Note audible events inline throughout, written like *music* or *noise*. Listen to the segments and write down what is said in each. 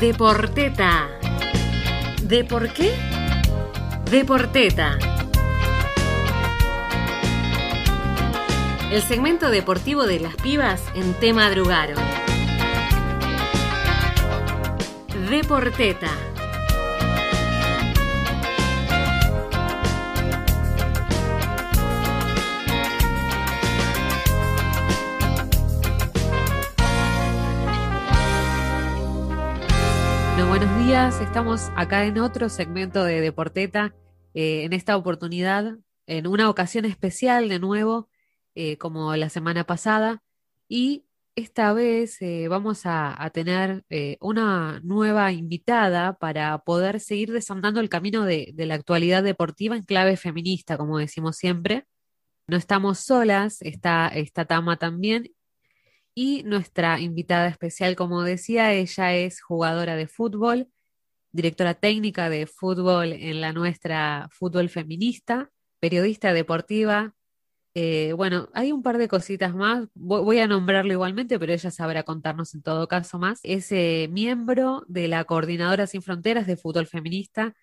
Deporteta. ¿De por qué? Deporteta. El segmento deportivo de las pibas en Te Madrugaron. Deporteta. Buenos días. Estamos acá en otro segmento de Deporteta. eh, en esta oportunidad, en una ocasión especial de nuevo, eh, como la semana pasada. Y esta vez eh, vamos a, tener una nueva invitada para poder seguir desandando el camino de, de la actualidad deportiva en clave feminista, como decimos siempre. No estamos solas, está, está Tama también. Y nuestra invitada especial, como decía, ella es jugadora de fútbol, directora técnica de fútbol en la nuestra Fútbol Feminista, periodista deportiva. Eh, bueno, hay un par de cositas más, voy, a nombrarlo igualmente, pero ella sabrá contarnos en todo caso más. Es eh, miembro de la Coordinadora Sin Fronteras de Fútbol Feminista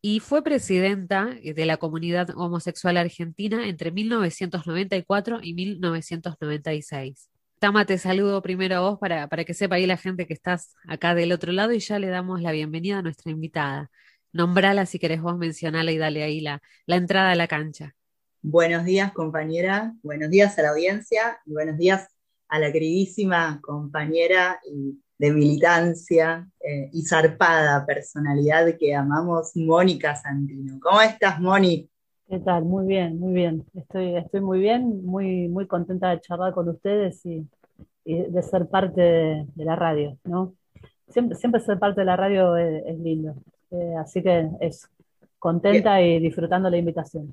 y fue presidenta eh, de la comunidad homosexual argentina entre 1994 y 1996. Tama, te saludo primero a vos para, para que sepa ahí la gente que estás acá del otro lado y ya le damos la bienvenida a nuestra invitada. Nombrala si querés vos mencionarla y dale ahí la, la entrada a la cancha. Buenos días, compañera. Buenos días a la audiencia y buenos días a la queridísima compañera y de militancia eh, y zarpada personalidad que amamos, Mónica Santino. ¿Cómo estás, Moni? ¿Qué tal? Muy bien, muy bien. Estoy, estoy muy bien, muy, muy contenta de charlar con ustedes y, y de ser parte de, de, la radio, ¿no? Siempre, siempre ser parte de la radio es, es lindo. Eh, así que es contenta Bien. y disfrutando la invitación.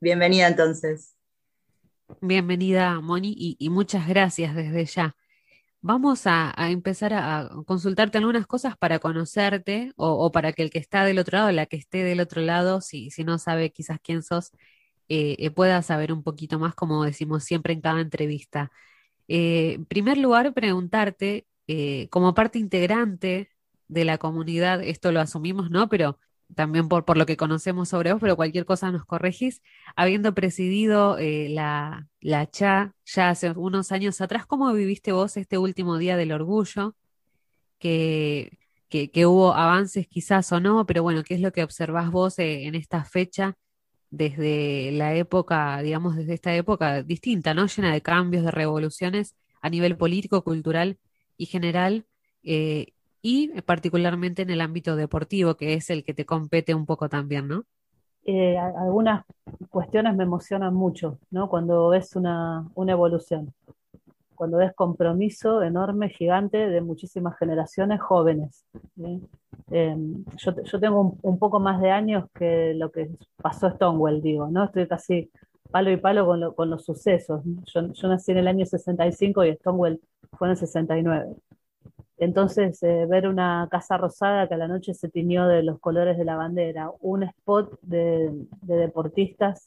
Bienvenida entonces. Bienvenida, Moni, y, y muchas gracias desde ya. Vamos a, empezar a, consultarte algunas cosas para conocerte o, para que el que está del otro lado, la que esté del otro lado, si, si no sabe quizás quién sos, eh, eh, pueda saber un poquito más, como decimos siempre en cada entrevista. Eh, en primer lugar, preguntarte, como parte integrante de la comunidad, esto lo asumimos, ¿no? Pero también por, por lo que conocemos sobre vos, pero cualquier cosa nos corregís, habiendo presidido eh, la, la CHA ya hace unos años atrás, ¿cómo viviste vos este último día del orgullo? Que, que, hubo avances quizás o no, pero bueno, ¿qué es lo que observás vos eh, en esta fecha desde la época, digamos, desde esta época distinta, ¿no? Llena de cambios, de revoluciones a nivel político, cultural y general. Eh, y particularmente en el ámbito deportivo, que es el que te compete un poco también, ¿no? Eh, algunas cuestiones me emocionan mucho, ¿no? Cuando ves una, una evolución, cuando ves compromiso enorme, gigante de muchísimas generaciones jóvenes. ¿sí? Eh, yo, yo, tengo un, un, poco más de años que lo que pasó Stonewall, digo, ¿no? Estoy casi palo y palo con, lo, con los sucesos. Yo, yo nací en el año 65 y Stonewall fue en el 69. Entonces, eh, ver una casa rosada que a la noche se tiñó de los colores de la bandera, un spot de, de deportistas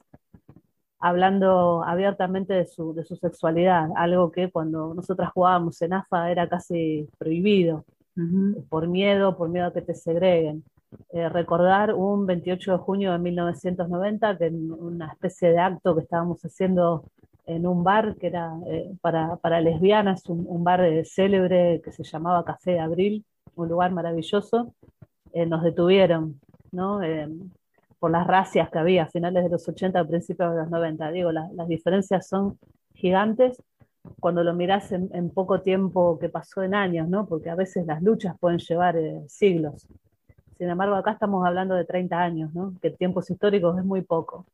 hablando abiertamente de su, de su, sexualidad, algo que cuando nosotras jugábamos en AFA era casi prohibido, uh -huh. por miedo, por miedo a que te segreguen. Eh, recordar un 28 de junio de 1990, que en una especie de acto que estábamos haciendo en un bar que era eh, para, para, lesbianas, un, un bar eh, célebre que se llamaba Café de Abril, un lugar maravilloso, eh, nos detuvieron, ¿no? por las racias que había a finales de los 80, principios de los 90. Digo, la, las diferencias son gigantes cuando lo mirás en, en, poco tiempo que pasó en años, ¿no? Porque a veces las luchas pueden llevar siglos. Sin embargo, acá estamos hablando de 30 años, ¿no? Que tiempos históricos es muy poco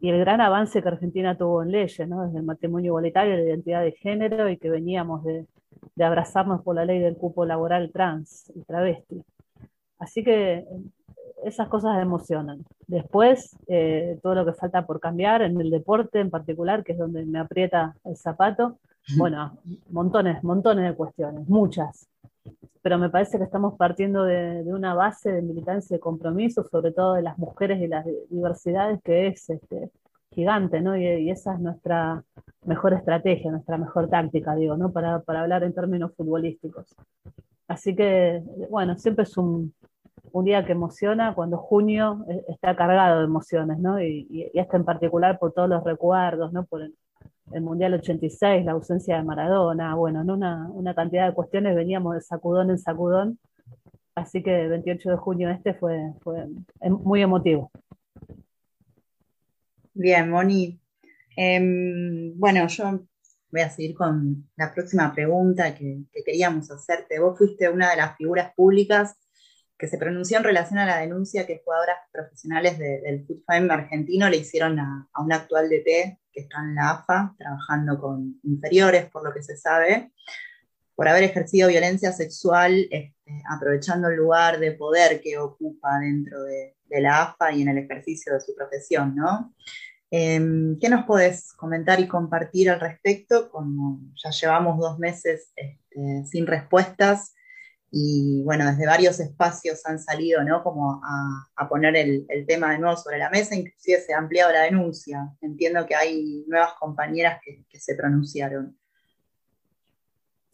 y el gran avance que Argentina tuvo en leyes, ¿no? desde el matrimonio igualitario, la identidad de género y que veníamos de, de, abrazarnos por la ley del cupo laboral trans y travesti. Así que esas cosas emocionan. Después, eh, todo lo que falta por cambiar en el deporte en particular, que es donde me aprieta el zapato, bueno, montones, montones de cuestiones, muchas. Pero me parece que estamos partiendo de, de, una base de militancia y de compromiso, sobre todo de las mujeres y las diversidades, que es este, gigante, ¿no? Y, y, esa es nuestra mejor estrategia, nuestra mejor táctica, digo, ¿no? Para, para hablar en términos futbolísticos. Así que, bueno, siempre es un, día que emociona cuando junio eh, está cargado de emociones, ¿no? Y, y, este en particular por todos los recuerdos, ¿no? Por el, Mundial 86, la ausencia de Maradona, bueno, en una, cantidad de cuestiones veníamos de sacudón en sacudón, así que el 28 de junio este fue, fue muy emotivo. Bien, Moni. Em, bueno, yo voy a seguir con la próxima pregunta que, queríamos hacerte. Vos fuiste una de las figuras públicas que se pronunció en relación a la denuncia que jugadoras profesionales del FUTFAM argentino le hicieron a, un actual DT que está en la AFA, trabajando con inferiores, por lo que se sabe, por haber ejercido violencia sexual, este, aprovechando el lugar de poder que ocupa dentro de, la AFA y en el ejercicio de su profesión, ¿no? Em, ¿Qué nos podés comentar y compartir al respecto? Como ya llevamos dos meses este, sin respuestas y bueno, desde varios espacios han salido, ¿no? Como a, poner el, tema de nuevo sobre la mesa, inclusive se ha ampliado la denuncia. Entiendo que hay nuevas compañeras que, se pronunciaron.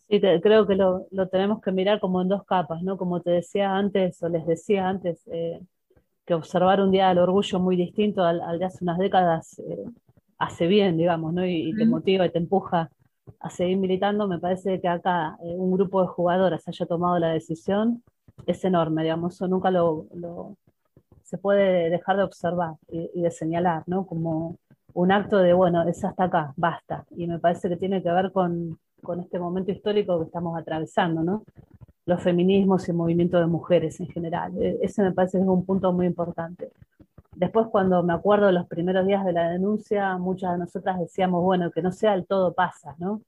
Sí, creo que lo, tenemos que mirar como en dos capas, ¿no? Como te decía antes, o les decía antes, eh, que observar un día del orgullo muy distinto al, de hace unas décadas eh, hace bien, digamos, ¿no? Y, te motiva y te empuja a seguir militando. Me parece que acá eh, un grupo de jugadoras haya tomado la decisión es enorme, digamos, eso nunca lo, se puede dejar de observar y, de señalar, ¿no? Como un acto de, bueno, es hasta acá, basta. Y me parece que tiene que ver con, con este momento histórico que estamos atravesando, ¿no? los feminismos y el movimiento de mujeres en general. E, ese me parece que es un punto muy importante. Después, cuando me acuerdo de los primeros días de la denuncia, muchas de nosotras decíamos, bueno, que no sea el todo pasa, ¿no?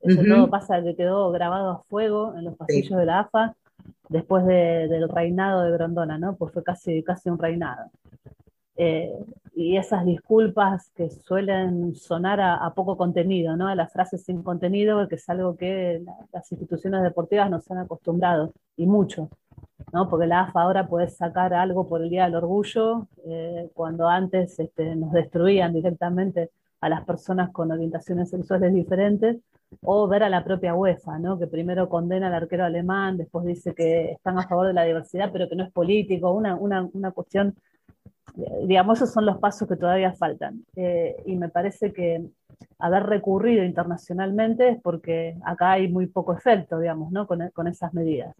Ese todo pasa que quedó grabado a fuego en los pasillos de la AFA después del reinado de Grondona, ¿no? Pues fue casi, casi un reinado. Eh, y esas disculpas que suelen sonar a, poco contenido, ¿no? A las frases sin contenido, que es algo que las instituciones deportivas nos han acostumbrado, y mucho, ¿no? Porque la AFA ahora puede sacar algo por el Día del Orgullo, eh, cuando antes este, nos destruían directamente a las personas con orientaciones sexuales diferentes, o ver a la propia UEFA, ¿no? que primero condena al arquero alemán, después dice que están a favor de la diversidad, pero que no es político, una, una, una cuestión digamos, esos son los pasos que todavía faltan. Eh, y me parece que haber recurrido internacionalmente es porque acá hay muy poco efecto, digamos, ¿no? con, con esas medidas.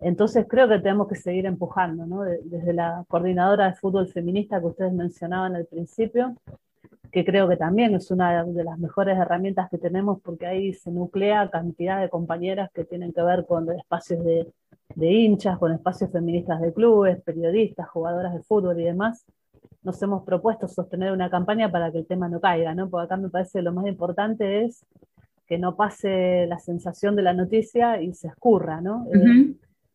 Entonces creo que tenemos que seguir empujando, ¿no? desde la coordinadora de fútbol feminista que ustedes mencionaban al principio, que creo que también es una de las mejores herramientas que tenemos porque ahí se nuclea cantidad de compañeras que tienen que ver con espacios de hinchas, con espacios feministas de clubes, periodistas, jugadoras de fútbol y demás, nos hemos propuesto sostener una campaña para que el tema no caiga, ¿no? Porque acá me parece que lo más importante es que no pase la sensación de la noticia y se escurra, ¿no?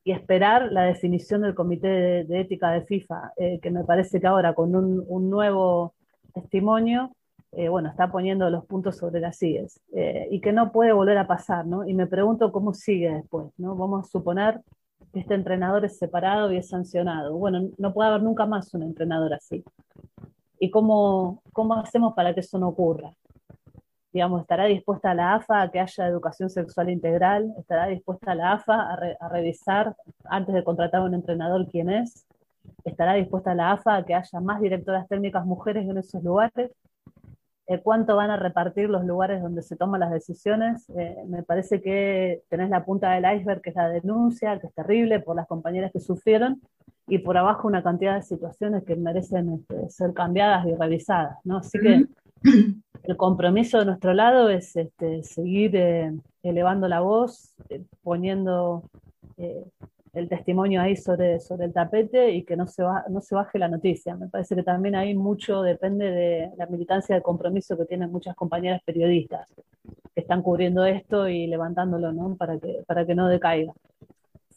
Y esperar la definición del Comité de, Ética de FIFA, eh, que me parece que ahora con un, nuevo testimonio, eh, bueno, está poniendo los puntos sobre las sillas y que no puede volver a pasar, ¿no? Y me pregunto cómo sigue después, ¿no? Vamos a suponer este entrenador es separado y es sancionado. Bueno, no puede haber nunca más un entrenador así. ¿Y cómo, cómo hacemos para que eso no ocurra? Digamos, ¿estará dispuesta la AFA a que haya educación sexual integral? ¿Estará dispuesta la AFA a, revisar antes de contratar a un entrenador quién es? ¿Estará dispuesta la AFA a que haya más directoras técnicas mujeres en esos lugares? Eh, cuánto van a repartir los lugares donde se toman las decisiones. Eh, me parece que tenés la punta del iceberg, que es la denuncia, que es terrible por las compañeras que sufrieron, y por abajo una cantidad de situaciones que merecen este, ser cambiadas y revisadas. ¿no? Así que el compromiso de nuestro lado es este, seguir eh, elevando la voz, poniendo el testimonio ahí sobre, sobre el tapete y que no se, va, no se baje la noticia. Me parece que también ahí mucho depende de la militancia de compromiso que tienen muchas compañeras periodistas que están cubriendo esto y levantándolo ¿no? para, que, para que no decaiga.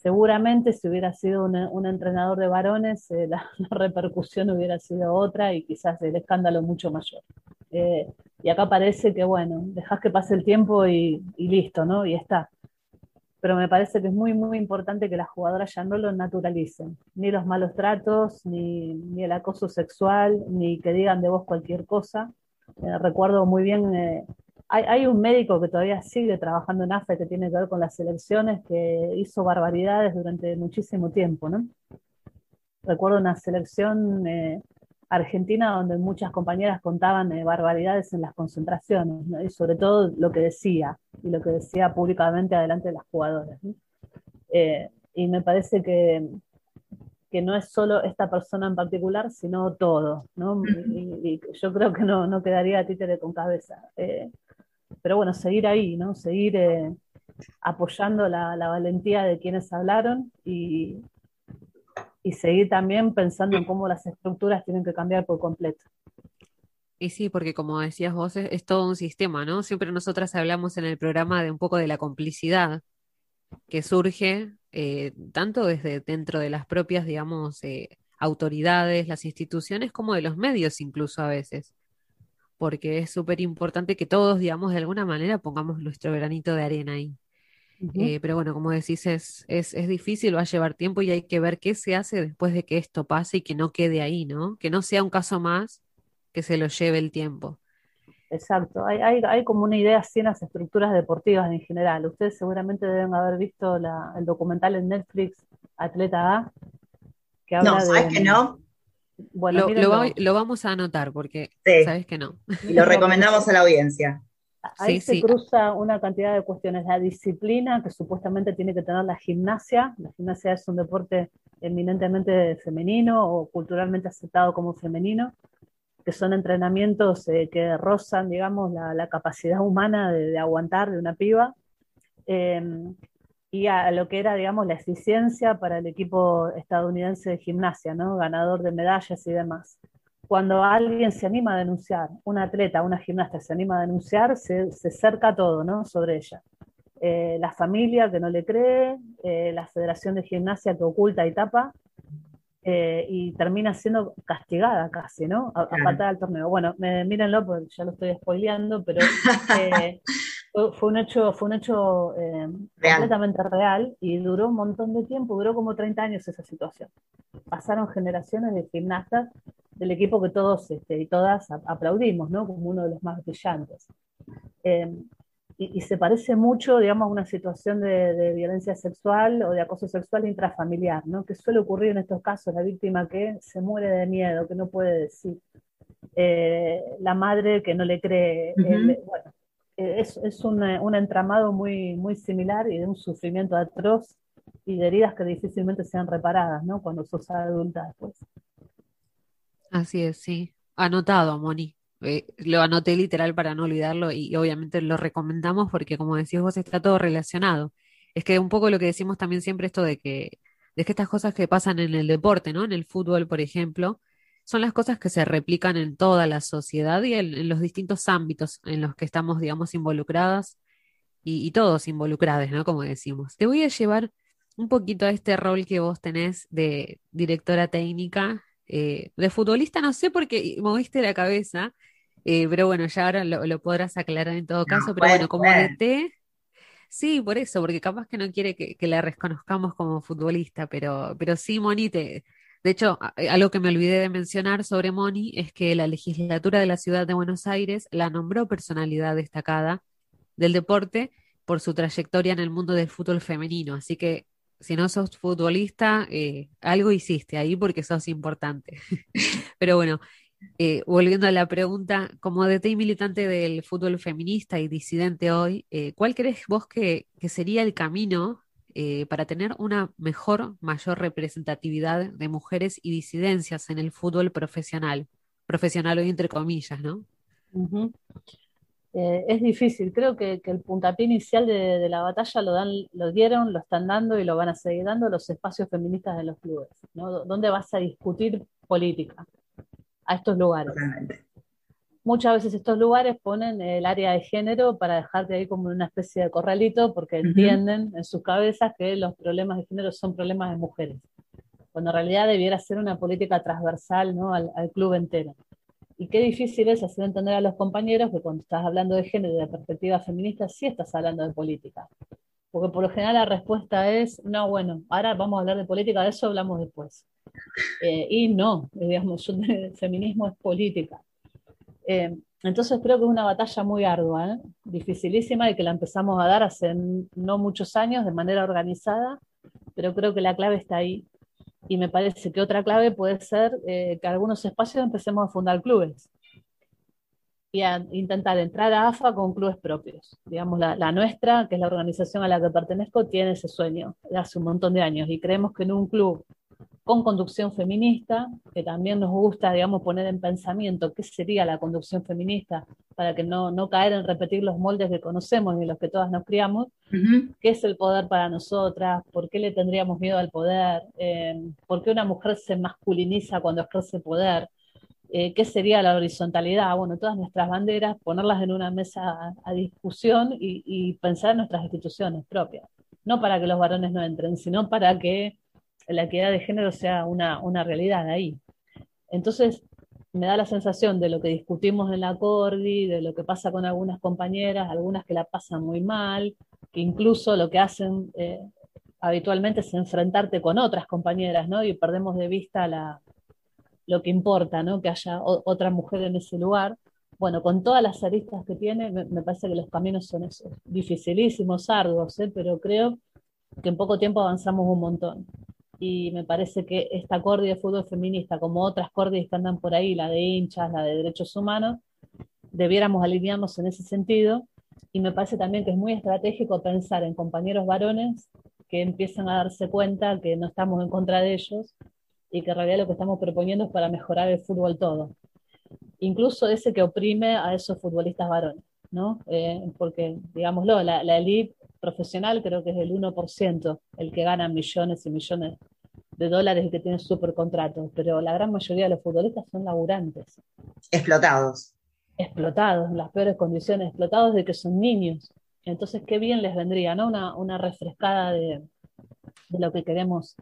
Seguramente si hubiera sido un, entrenador de varones, eh, *laughs* la, repercusión hubiera sido otra y quizás el escándalo mucho mayor. Eh, y acá parece que, bueno, dejas que pase el tiempo y, y listo, ¿no? Y está pero me parece que es muy, muy importante que las jugadoras ya no lo naturalicen, ni los malos tratos, ni, ni el acoso sexual, ni que digan de vos cualquier cosa. Eh, recuerdo muy bien eh, hay, un médico que todavía sigue trabajando en AFE que tiene que ver con las elecciones, que hizo barbaridades durante muchísimo tiempo, ¿no? Recuerdo una selección eh, argentina donde muchas compañeras contaban eh, barbaridades en las concentraciones, y sobre todo lo que decía, y lo que decía públicamente adelante de las jugadoras. Eh, y me parece que, que no es solo esta persona en particular, sino todo, ¿no? Y, yo creo que no, no quedaría títere con cabeza. Eh, pero bueno, seguir ahí, ¿no? Seguir apoyando la, la, valentía de quienes hablaron y, y seguir también pensando en cómo las estructuras tienen que cambiar por completo. Y sí, porque como decías vos, es, todo un sistema, ¿no? Siempre nosotras hablamos en el programa de un poco de la complicidad que surge eh, tanto desde dentro de las propias, digamos, eh, autoridades, las instituciones, como de los medios incluso a veces. Porque es súper importante que todos, digamos, de alguna manera pongamos nuestro granito de arena ahí. Eh, pero bueno, como decís, es, es, es, difícil, va a llevar tiempo y hay que ver qué se hace después de que esto pase y que no quede ahí, ¿no? Que no sea un caso más que se lo lleve el tiempo. Exacto, hay, hay, hay como una idea así en las estructuras deportivas en general. Ustedes seguramente deben haber visto la, el documental en Netflix Atleta A. Que habla no, ¿sabes que no? Bueno, lo, lo, vamos a anotar porque sabes que no. Y lo *laughs* recomendamos a la audiencia. Ahí se cruza una cantidad de cuestiones. La disciplina que supuestamente tiene que tener la gimnasia. La gimnasia es un deporte eminentemente femenino o culturalmente aceptado como femenino, que son entrenamientos eh, que rozan, digamos, la, capacidad humana de, aguantar de una piba. Em, y a lo que era, digamos, la eficiencia para el equipo estadounidense de gimnasia, ¿no? Ganador de medallas y demás cuando alguien se anima a denunciar, un atleta, una gimnasta se anima a denunciar, se, se cerca todo ¿no? sobre ella. Eh, la familia que no le cree, eh, la Federación de Gimnasia que oculta y tapa, eh, y termina siendo castigada casi, ¿no? A, falta del torneo. Bueno, mírenlo, porque ya lo estoy spoileando, pero *laughs* fue, un hecho, fue un hecho completamente real y duró un montón de tiempo, duró como 30 años esa situación. Pasaron generaciones de gimnastas del equipo que todos este, y todas aplaudimos, ¿no? Como uno de los más brillantes. Em, y, se parece mucho, digamos, a una situación de, violencia sexual o de acoso sexual intrafamiliar, ¿no? Que suele ocurrir en estos casos, la víctima que se muere de miedo, que no puede decir, eh, la madre que no le cree, bueno, eh, es, es un, un, entramado muy, muy similar y de un sufrimiento atroz y de heridas que difícilmente sean reparadas, ¿no? Cuando sos adulta después. Así es, sí. Anotado, Moni. Eh, lo anoté literal para no olvidarlo y, obviamente lo recomendamos porque como decís vos está todo relacionado. Es que un poco lo que decimos también siempre esto de que, de que estas cosas que pasan en el deporte, ¿no? En el fútbol, por ejemplo, son las cosas que se replican en toda la sociedad y en, los distintos ámbitos en los que estamos, digamos, involucradas y, y todos involucrados, ¿no? Como decimos. Te voy a llevar un poquito a este rol que vos tenés de directora técnica eh, de futbolista no sé porque moviste la cabeza, eh, pero bueno, ya ahora lo, podrás aclarar en todo caso, pero bueno, como DT, sí, por eso, porque capaz que no quiere que, la reconozcamos como futbolista, pero, pero sí, Moni, de hecho, eh, algo que me olvidé de mencionar sobre Moni es que la legislatura de la ciudad de Buenos Aires la nombró personalidad destacada del deporte por su trayectoria en el mundo del fútbol femenino, así que si no sos futbolista, eh, algo hiciste ahí porque sos importante. *laughs* Pero bueno, eh, volviendo a la pregunta, como DT y militante del fútbol feminista y disidente hoy, eh, ¿cuál crees vos que, sería el camino para tener una mejor, mayor representatividad de mujeres y disidencias en el fútbol profesional? Profesional hoy entre comillas, ¿no? Eh, es difícil. Creo que, el puntapié inicial de, la batalla lo, dan, lo dieron, lo están dando y lo van a seguir dando los espacios feministas de los clubes. ¿no? ¿Dónde vas a discutir política? A estos lugares. Muchas veces estos lugares ponen el área de género para dejarte ahí como una especie de corralito porque entienden en sus cabezas que los problemas de género son problemas de mujeres, cuando en realidad debiera ser una política transversal ¿no? al club entero. Y qué difícil es hacer entender a los compañeros que cuando estás hablando de género y de perspectiva feminista, sí estás hablando de política. Porque por lo general la respuesta es, no, bueno, ahora vamos a hablar de política, de eso hablamos después. Eh, y no, digamos, *laughs* el feminismo es política. Eh, entonces creo que es una batalla muy ardua, ¿eh? dificilísima y que la empezamos a dar hace no muchos años de manera organizada, pero creo que la clave está ahí. Y me parece que otra clave puede ser eh, que algunos espacios empecemos a fundar clubes y a intentar entrar a AFA con clubes propios. Digamos, la, la, nuestra, que es la organización a la que pertenezco, tiene ese sueño de hace un montón de años y creemos que en un club con conducción feminista, que también nos gusta, digamos, poner en pensamiento qué sería la conducción feminista para que no, no caer en repetir los moldes que conocemos y en los que todas nos criamos, qué es el poder para nosotras, por qué le tendríamos miedo al poder, eh, por qué una mujer se masculiniza cuando ejerce poder, eh, qué sería la horizontalidad, bueno, todas nuestras banderas, ponerlas en una mesa a, discusión y, y pensar en nuestras instituciones propias, no para que los varones no entren, sino para que la equidad de género sea una, una realidad ahí. Entonces, me da la sensación de lo que discutimos en la Cordi, de lo que pasa con algunas compañeras, algunas que la pasan muy mal, que incluso lo que hacen eh, habitualmente es enfrentarte con otras compañeras, ¿no? Y perdemos de vista la, lo que importa, ¿no? Que haya otra mujer en ese lugar. Bueno, con todas las aristas que tiene, me, parece que los caminos son esos, dificilísimos, arduos, ¿eh? pero creo que en poco tiempo avanzamos un montón y me parece que esta cordia de fútbol feminista, como otras cordias que andan por ahí, la de hinchas, la de derechos humanos, debiéramos alinearnos en ese sentido. Y me parece también que es muy estratégico pensar en compañeros varones que empiezan a darse cuenta que no estamos en contra de ellos y que en realidad lo que estamos proponiendo es para mejorar el fútbol todo. Incluso ese que oprime a esos futbolistas varones, ¿no? Eh, porque, digámoslo, la, la elite profesional creo que es el 1% el que gana millones y millones de dólares y que tiene súper contratos, pero la gran mayoría de los futbolistas son laburantes. Explotados. Explotados, en las peores condiciones, explotados de que son niños. Entonces, qué bien les vendría, ¿no? Una, una refrescada de, de, lo que queremos,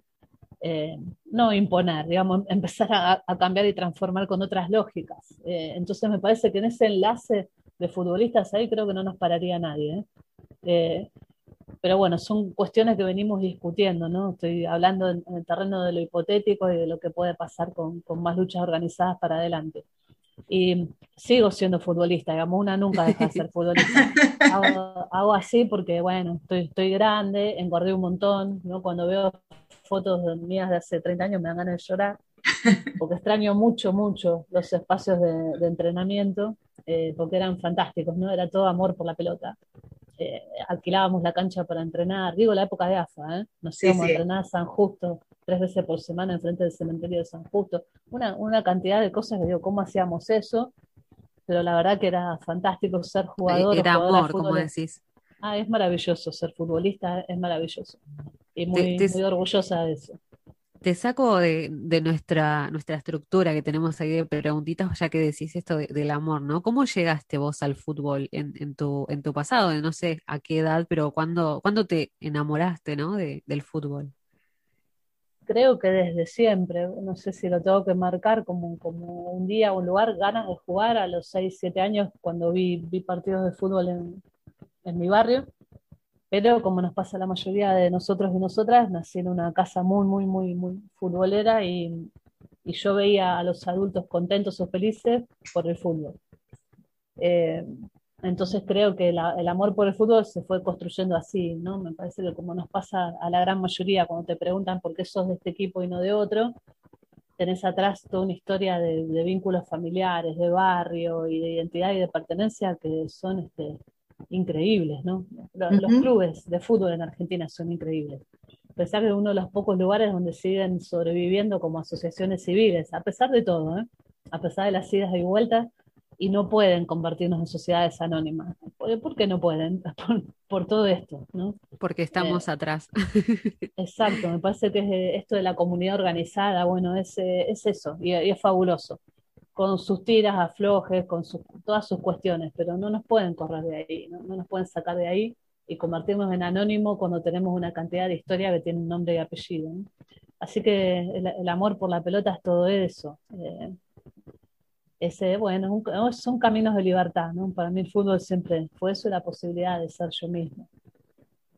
eh, no imponer, digamos, empezar a, a, cambiar y transformar con otras lógicas. Eh, entonces, me parece que en ese enlace de futbolistas ahí creo que no nos pararía nadie. ¿eh? Pero bueno, son cuestiones que venimos discutiendo, ¿no? Estoy hablando en, el terreno de lo hipotético y de lo que puede pasar con, con, más luchas organizadas para adelante. Y sigo siendo futbolista, digamos, una nunca deja de ser *laughs* futbolista. hago, hago, así porque, bueno, estoy, estoy grande, engordé un montón, ¿no? Cuando veo fotos mías de hace 30 años me dan ganas de llorar, porque extraño mucho, mucho los espacios de, de entrenamiento, eh, porque eran fantásticos, ¿no? Era todo amor por la pelota. Eh, alquilábamos la cancha para entrenar, digo la época de AFA, ¿eh? nos íbamos a entrenar a San Justo tres veces por semana enfrente del cementerio de San Justo, una, una cantidad de cosas que digo, ¿cómo hacíamos eso? Pero la verdad que era fantástico ser jugador. Era amor, como decís. Ah, es maravilloso ser futbolista, es maravilloso. Y muy, muy orgullosa de eso te saco de, nuestra, nuestra estructura que tenemos ahí de preguntitas, ya que decís esto del amor, ¿no? ¿Cómo llegaste vos al fútbol en, tu, en tu pasado? No sé a qué edad, pero ¿cuándo, te enamoraste, ¿no? del fútbol? Creo que desde siempre, no sé si lo tengo que marcar como, como un día, un lugar, ganas de jugar a los 6, 7 años cuando vi, vi partidos de fútbol en, en mi barrio pero como nos pasa a la mayoría de nosotros y nosotras, nací en una casa muy, muy, muy, muy futbolera y, y yo veía a los adultos contentos o felices por el fútbol. Eh, entonces creo que la, el amor por el fútbol se fue construyendo así, ¿no? Me parece que como nos pasa a la gran mayoría cuando te preguntan por qué sos de este equipo y no de otro, tenés atrás toda una historia de, de vínculos familiares, de barrio y de identidad y de pertenencia que son este, increíbles, ¿no? Los, clubes de fútbol en Argentina son increíbles. A pesar de uno de los pocos lugares donde siguen sobreviviendo como asociaciones civiles, a pesar de todo, ¿eh? a pesar de las idas y vueltas, y no pueden convertirnos en sociedades anónimas. ¿Por, qué no pueden? *laughs* Por, todo esto, ¿no? Porque estamos eh, atrás. *laughs* Exacto, me parece que esto de la comunidad organizada, bueno, es, es eso, y es fabuloso con sus tiras, aflojes, con todas sus cuestiones, pero no nos pueden correr de ahí, ¿no? nos pueden sacar de ahí y convertirnos en anónimo cuando tenemos una cantidad de historia que tiene un nombre y apellido. Así que el, amor por la pelota es todo eso. Eh, ese, bueno, son caminos de libertad, ¿no? Para mí el fútbol siempre fue eso, la posibilidad de ser yo mismo.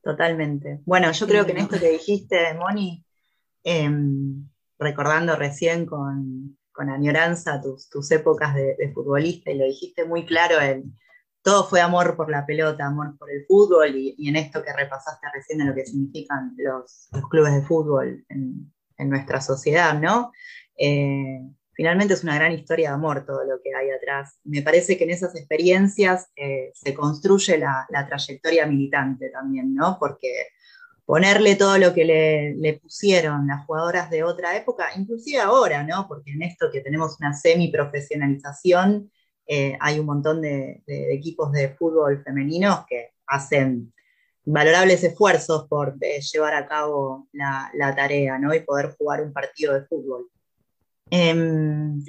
Totalmente. Bueno, yo creo que en esto que dijiste, Moni, em, recordando recién con, añoranza tus, tus épocas de, futbolista y lo dijiste muy claro, en, todo fue amor por la pelota, amor por el fútbol y, en esto que repasaste recién de lo que significan los, clubes de fútbol en, nuestra sociedad, ¿no? Eh, finalmente es una gran historia de amor todo lo que hay atrás. Me parece que en esas experiencias eh, se construye la, la, trayectoria militante también, ¿no? Porque ponerle todo lo que le, pusieron las jugadoras de otra época, inclusive ahora, ¿no? Porque en esto que tenemos una semi-profesionalización, eh, hay un montón de, equipos de fútbol femeninos que hacen valorables esfuerzos por eh, llevar a cabo la, tarea, ¿no? Y poder jugar un partido de fútbol. Em,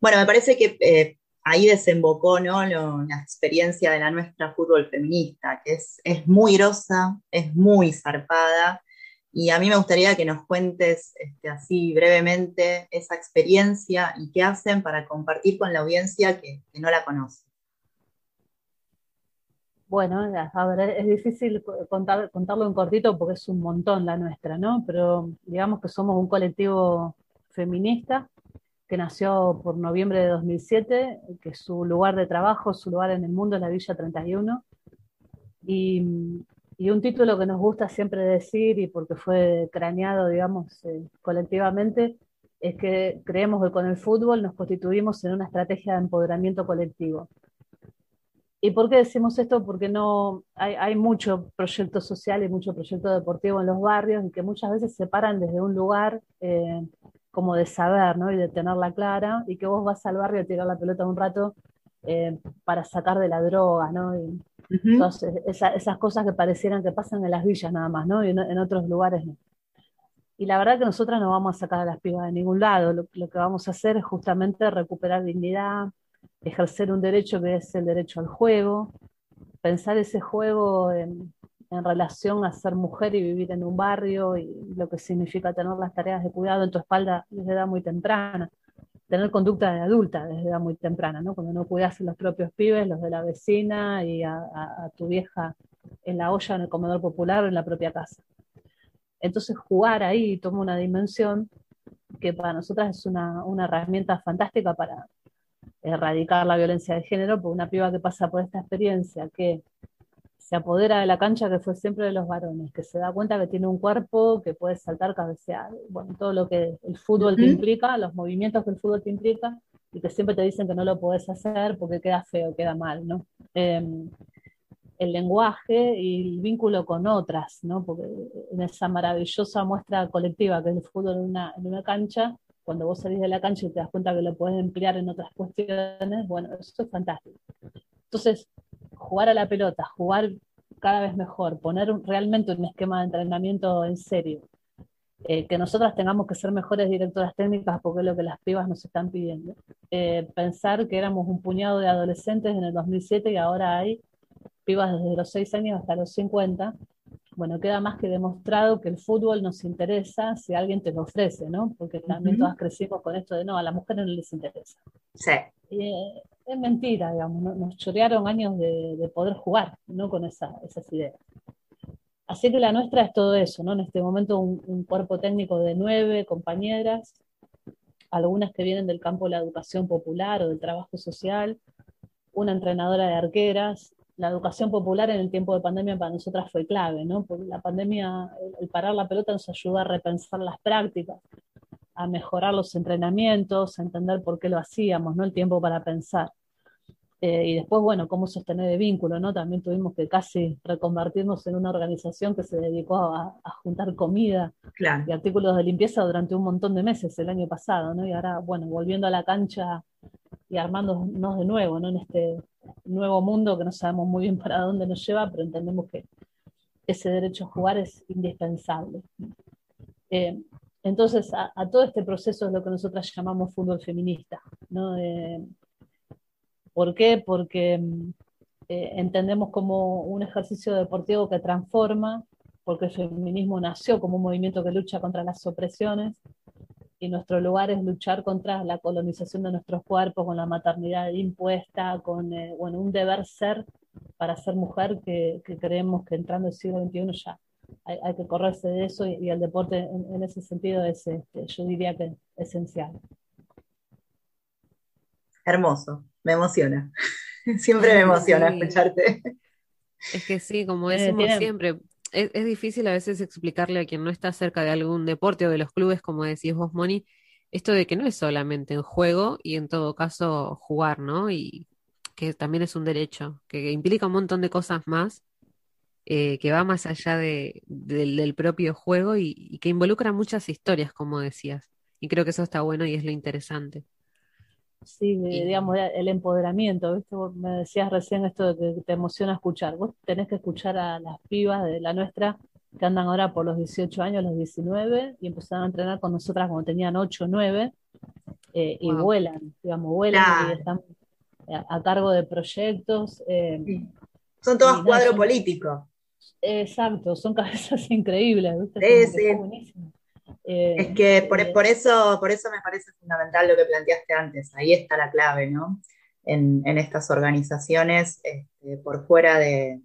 bueno, me parece que eh, ahí desembocó ¿no? la experiencia de la nuestra fútbol feminista, que es, muy grosa, es muy zarpada, y a mí me gustaría que nos cuentes este, así brevemente esa experiencia y qué hacen para compartir con la audiencia que, no la conoce. Bueno, a ver, es difícil contar, contarlo en cortito porque es un montón la nuestra, ¿no? Pero digamos que somos un colectivo feminista que nació por noviembre de 2007, que su lugar de trabajo, su lugar en el mundo es la Villa 31. Y, un título que nos gusta siempre decir, y porque fue craneado, digamos, eh, colectivamente, es que creemos que con el fútbol nos constituimos en una estrategia de empoderamiento colectivo. ¿Y por qué decimos esto? Porque no hay, hay, mucho proyecto social y mucho proyecto deportivo en los barrios y que muchas veces se paran desde un lugar eh, como de saber, ¿no? Y de tenerla clara, y que vos vas al barrio a tirar la pelota un rato eh, para sacar de la droga, ¿no? Y esas cosas que parecieran que pasan en las villas nada más, ¿no? Y en, otros lugares no. Y la verdad que nosotras no vamos a sacar a las pibas de ningún lado, lo, lo que vamos a hacer es justamente recuperar dignidad, ejercer un derecho que es el derecho al juego, pensar ese juego en, en relación a ser mujer y vivir en un barrio y lo que significa tener las tareas de cuidado en tu espalda desde edad muy temprana, tener conducta de adulta desde edad muy temprana, ¿no? Cuando no cuidas a los propios pibes, los de la vecina y a, tu vieja en la olla, en el comedor popular o en la propia casa. Entonces jugar ahí toma una dimensión que para nosotras es una, una herramienta fantástica para erradicar la violencia de género, porque una piba que pasa por esta experiencia, que se apodera de la cancha que fue siempre de los varones, que se da cuenta que tiene un cuerpo que puede saltar, cabecear, bueno, todo lo que el fútbol te implica, los movimientos que el fútbol te implica, y que siempre te dicen que no lo puedes hacer porque queda feo, queda mal, ¿no? Em, el lenguaje y el vínculo con otras, ¿no? Porque en esa maravillosa muestra colectiva que es el fútbol en una, en una cancha, cuando vos salís de la cancha y te das cuenta que lo puedes emplear en otras cuestiones, bueno, eso es fantástico. Entonces, jugar a la pelota, jugar cada vez mejor, poner realmente un esquema de entrenamiento en serio, eh, que nosotras tengamos que ser mejores directoras técnicas porque es lo que las pibas nos están pidiendo. Eh, pensar que éramos un puñado de adolescentes en el 2007 y ahora hay pibas desde los 6 años hasta los 50. Bueno, queda más que demostrado que el fútbol nos interesa si alguien te lo ofrece, ¿no? Porque también todas crecimos con esto de no, a las mujeres no les interesa. Sí. Eh, es mentira, digamos, nos chorearon años de, poder jugar, ¿no? Con esas ideas. Así que la nuestra es todo eso, ¿no? En este momento un, cuerpo técnico de nueve compañeras, algunas que vienen del campo de la educación popular o del trabajo social, una entrenadora de arqueras. La educación popular en el tiempo de pandemia para nosotras fue clave, ¿no? Porque la pandemia, el parar la pelota nos ayuda a repensar las prácticas, a mejorar los entrenamientos, a entender por qué lo hacíamos, ¿no? El tiempo para pensar. Eh, y después, bueno, cómo sostener el vínculo, ¿no? También tuvimos que casi reconvertirnos en una organización que se dedicó a, juntar comida y artículos de limpieza durante un montón de meses el año pasado, ¿no? Y ahora, bueno, volviendo a la cancha y armándonos de nuevo, ¿no? En este nuevo mundo que no sabemos muy bien para dónde nos lleva, pero entendemos que ese derecho a jugar es indispensable. Eh, entonces, a, todo este proceso es lo que nosotras llamamos fútbol feminista, ¿no? Eh, ¿Por qué? Porque mm, eh, entendemos como un ejercicio deportivo que transforma, porque el feminismo nació como un movimiento que lucha contra las opresiones y nuestro lugar es luchar contra la colonización de nuestros cuerpos, con la maternidad impuesta, con eh, bueno, un deber ser para ser mujer que, creemos que entrando el siglo XXI ya hay, que correrse de eso y, el deporte en, ese sentido es, este, yo diría que esencial. Hermoso, me emociona. *laughs* Siempre me emociona escucharte. Es que sí, como eh, decimos siempre, es, difícil a veces explicarle a quien no está cerca de algún deporte o de los clubes, como decís vos, Moni, esto de que no es solamente en juego y en todo caso jugar, ¿no? Y que también es un derecho, que implica un montón de cosas más, eh, que va más allá de, del propio juego y, que involucra muchas historias, como decías. Y creo que eso está bueno y es lo interesante. Sí, digamos, el empoderamiento, ¿viste? me decías recién esto de que te emociona escuchar. Vos tenés que escuchar a las pibas de la nuestra que andan ahora por los 18 años, los 19, y empezaron a entrenar con nosotras cuando tenían 8 o 9, eh, y vuelan, digamos, vuelan y están a, cargo de proyectos. Eh, son todos cuadro político. Exacto, son cabezas *laughs* increíbles, ¿viste? Sí, sí. Eh, es que por, por, eso, por eso me parece fundamental lo que planteaste antes, ahí está la clave, ¿no? En, en estas organizaciones, este, por fuera de,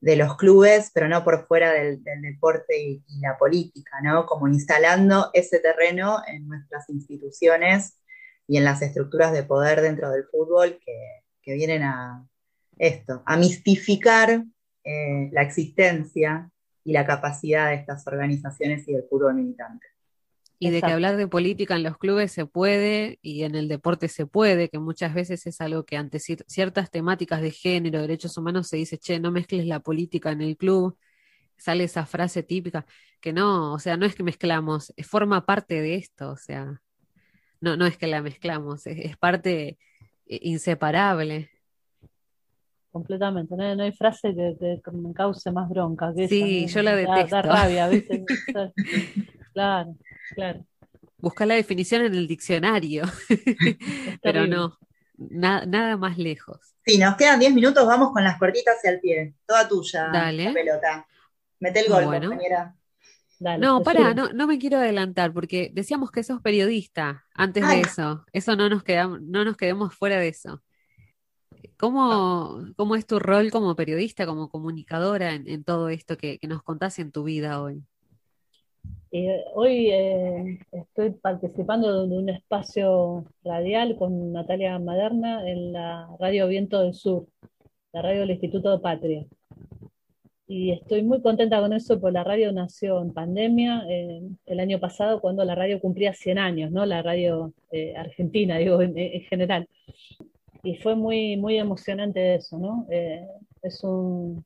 de, los clubes, pero no por fuera del, deporte y, la política, ¿no? Como instalando ese terreno en nuestras instituciones y en las estructuras de poder dentro del fútbol que, que vienen a esto, a mistificar eh, la existencia y la capacidad de estas organizaciones y del fútbol militante. Y de que hablar de política en los clubes se puede y en el deporte se puede, que muchas veces es algo que ante ciertas temáticas de género, derechos humanos, se dice, che, no mezcles la política en el club. Sale esa frase típica, que no, o sea, no es que mezclamos, forma parte de esto, o sea, no, no es que la mezclamos, es parte eh, inseparable completamente. No hay, frase que, me cause más bronca. Que sí, yo la detesto. Da, rabia, ¿viste? *laughs* claro, claro. Busca la definición en el diccionario, *laughs* pero no, nada más lejos. Sí, nos quedan 10 minutos, vamos con las cortitas y al pie. Toda tuya, Dale. la pelota. Mete el gol, compañera. no, pará, no, no, me quiero adelantar, porque decíamos que sos periodista antes de eso. Eso no nos quedamos, no nos quedemos fuera de eso. ¿Cómo, ¿Cómo, es tu rol como periodista, como comunicadora en, todo esto que, nos contás en tu vida hoy? Eh, hoy eh, estoy participando de un espacio radial con Natalia Maderna en la Radio Viento del Sur, la radio del Instituto de Patria. Y estoy muy contenta con eso, porque la radio nació en pandemia eh, el año pasado, cuando la radio cumplía 100 años, ¿no? La radio argentina, digo, en, en general y fue muy, muy emocionante eso, ¿no? Eh, es un,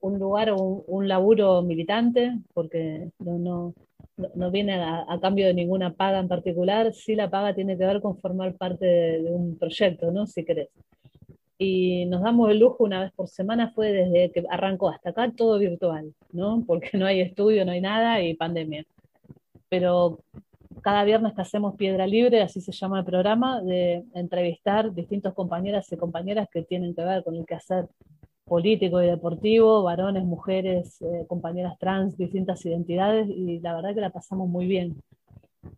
un lugar, un, un, laburo militante, porque no, no, viene a, cambio de ninguna paga en particular, sí la paga tiene que ver con formar parte de, un proyecto, ¿no? Si querés. Y nos damos el lujo una vez por semana, fue desde que arrancó hasta acá todo virtual, ¿no? Porque no hay estudio, no hay nada y pandemia. Pero cada viernes que hacemos Piedra Libre, así se llama el programa, de entrevistar distintos compañeras y compañeras que tienen que ver con el quehacer político y deportivo, varones, mujeres, eh, compañeras trans, distintas identidades, y la verdad que la pasamos muy bien.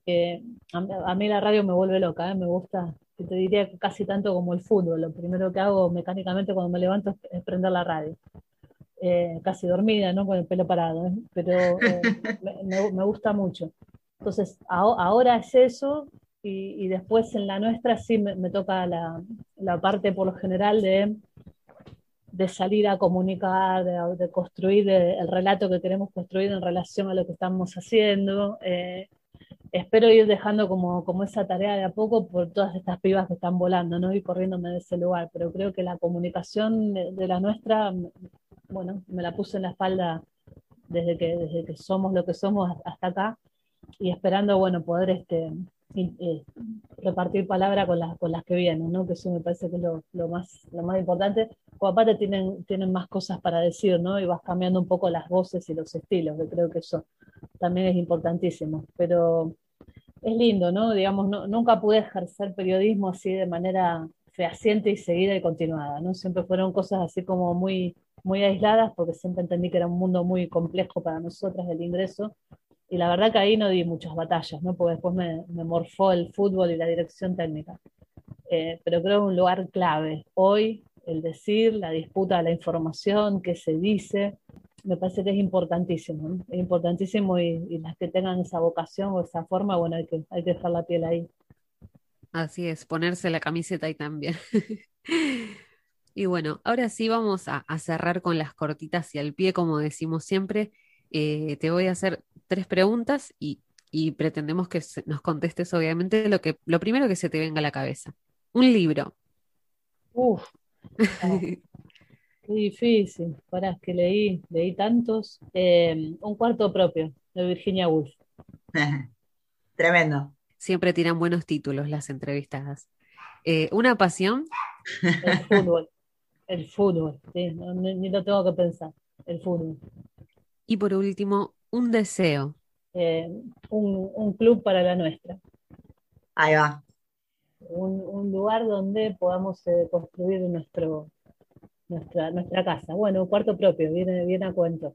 Eh, a, mí la radio me vuelve loca, eh, me gusta, te diría casi tanto como el fútbol. Lo primero que hago mecánicamente cuando me levanto es, prender la radio. casi dormida, ¿no? Con el pelo parado, pero *laughs* me gusta mucho. Entonces, ahora es eso y, después en la nuestra sí me, toca la, parte por lo general de, de salir a comunicar, de, construir el relato que queremos construir en relación a lo que estamos haciendo. Eh, espero ir dejando como, como esa tarea de a poco por todas estas pibas que están volando, ¿no? Y corriéndome de ese lugar, pero creo que la comunicación de, la nuestra, bueno, me la puse en la espalda desde que, desde que somos lo que somos hasta acá y esperando, bueno, poder este, eh, repartir palabra con las, con las que vienen, ¿no? Que eso me parece que es lo, más, lo más importante. O aparte tienen, tienen más cosas para decir, ¿no? Y vas cambiando un poco las voces y los estilos, que creo que eso también es importantísimo. Pero es lindo, ¿no? Digamos, nunca pude ejercer periodismo así de manera fehaciente y seguida y continuada, ¿no? Siempre fueron cosas así como muy, muy aisladas, porque siempre entendí que era un mundo muy complejo para nosotras el ingreso, y la verdad que ahí no di muchas batallas, ¿no? porque después me, morfó el fútbol y la dirección técnica. Eh, pero creo que un lugar clave. Hoy, el decir, la disputa la información, qué se dice, me parece que es importantísimo. Es importantísimo y, las que tengan esa vocación o esa forma, bueno, hay que, hay que dejar la piel ahí. Así es, ponerse la camiseta ahí también. *laughs* y bueno, ahora sí vamos a, cerrar con las cortitas y al pie, como decimos siempre. Eh, te voy a hacer tres preguntas y, pretendemos que nos contestes, obviamente, lo, que, lo primero que se te venga a la cabeza. Un libro. Uf. *laughs* qué difícil. Para que leí, leí tantos. Eh, un cuarto propio, de Virginia Woolf. *laughs* Tremendo. Siempre tiran buenos títulos las entrevistadas. Eh, ¿Una pasión? El fútbol. El fútbol, sí, ni, lo tengo que pensar. El fútbol. Y por último, un deseo. Eh, un, club para la nuestra. Ahí va. Un, lugar donde podamos eh, construir nuestro, nuestra, nuestra casa. Bueno, un cuarto propio, viene, viene a cuento.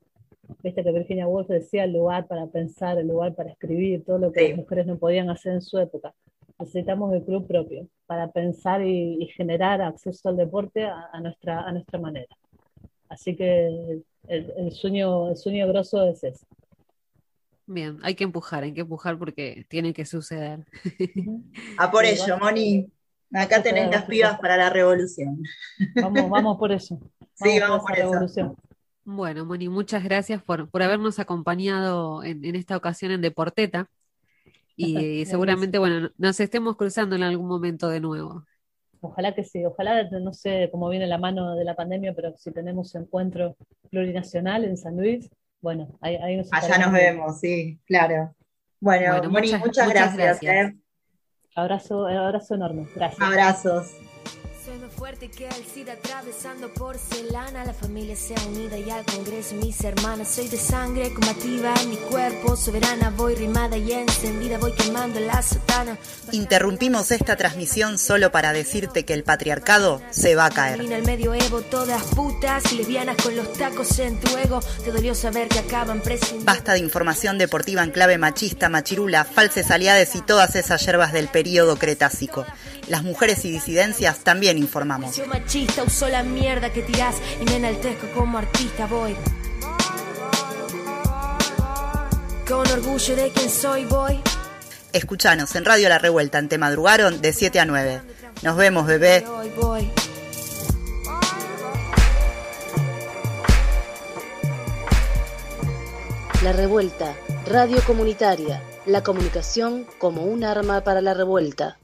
Viste que Virginia Woolf decía el lugar para pensar, el lugar para escribir, todo lo que las mujeres no podían hacer en su época. Necesitamos el club propio para pensar y, generar acceso al deporte a, nuestra, a nuestra manera. Así que el, sueño, el sueño grosso es ese. Bien, hay que empujar, hay que empujar porque tiene que suceder. A por ello, Moni. Acá tenés las pibas para la revolución. Vamos, vamos por eso. sí, vamos por, eso. Revolución. Bueno, Moni, muchas gracias por, habernos acompañado en, esta ocasión en Deporteta. Y *laughs* seguramente, bueno, nos estemos cruzando en algún momento de nuevo. Ojalá que sí, ojalá, no sé cómo viene la mano de la pandemia, pero si tenemos encuentro plurinacional en San Luis, bueno, ahí, nos Allá nos vemos, sí, claro. Bueno, Moni, muchas, gracias. ¿eh? Abrazo, abrazo enorme. Gracias. Abrazos fuerte que el SIDA atravesando porcelana. La familia sea unida y al Congreso mis hermanas. Soy de sangre combativa en mi cuerpo, soberana. Voy rimada y encendida, voy quemando la sotana. Interrumpimos esta transmisión solo para decirte que el patriarcado se va a caer. En el medioevo, todas putas lesbianas con los tacos en tu ego. Te dolió saber que acaban prescindiendo. Basta de información deportiva en clave machista, machirula, falses aliades y todas esas hierbas del período cretácico. Las mujeres y disidencias también informamos. machista usó la mierda que tirás y me enaltezco como artista voy. Con orgullo de quien soy voy. Escuchanos en Radio La Revuelta, ante madrugaron de 7 a 9. Nos vemos, bebé. La Revuelta, radio comunitaria, la comunicación como un arma para la revuelta.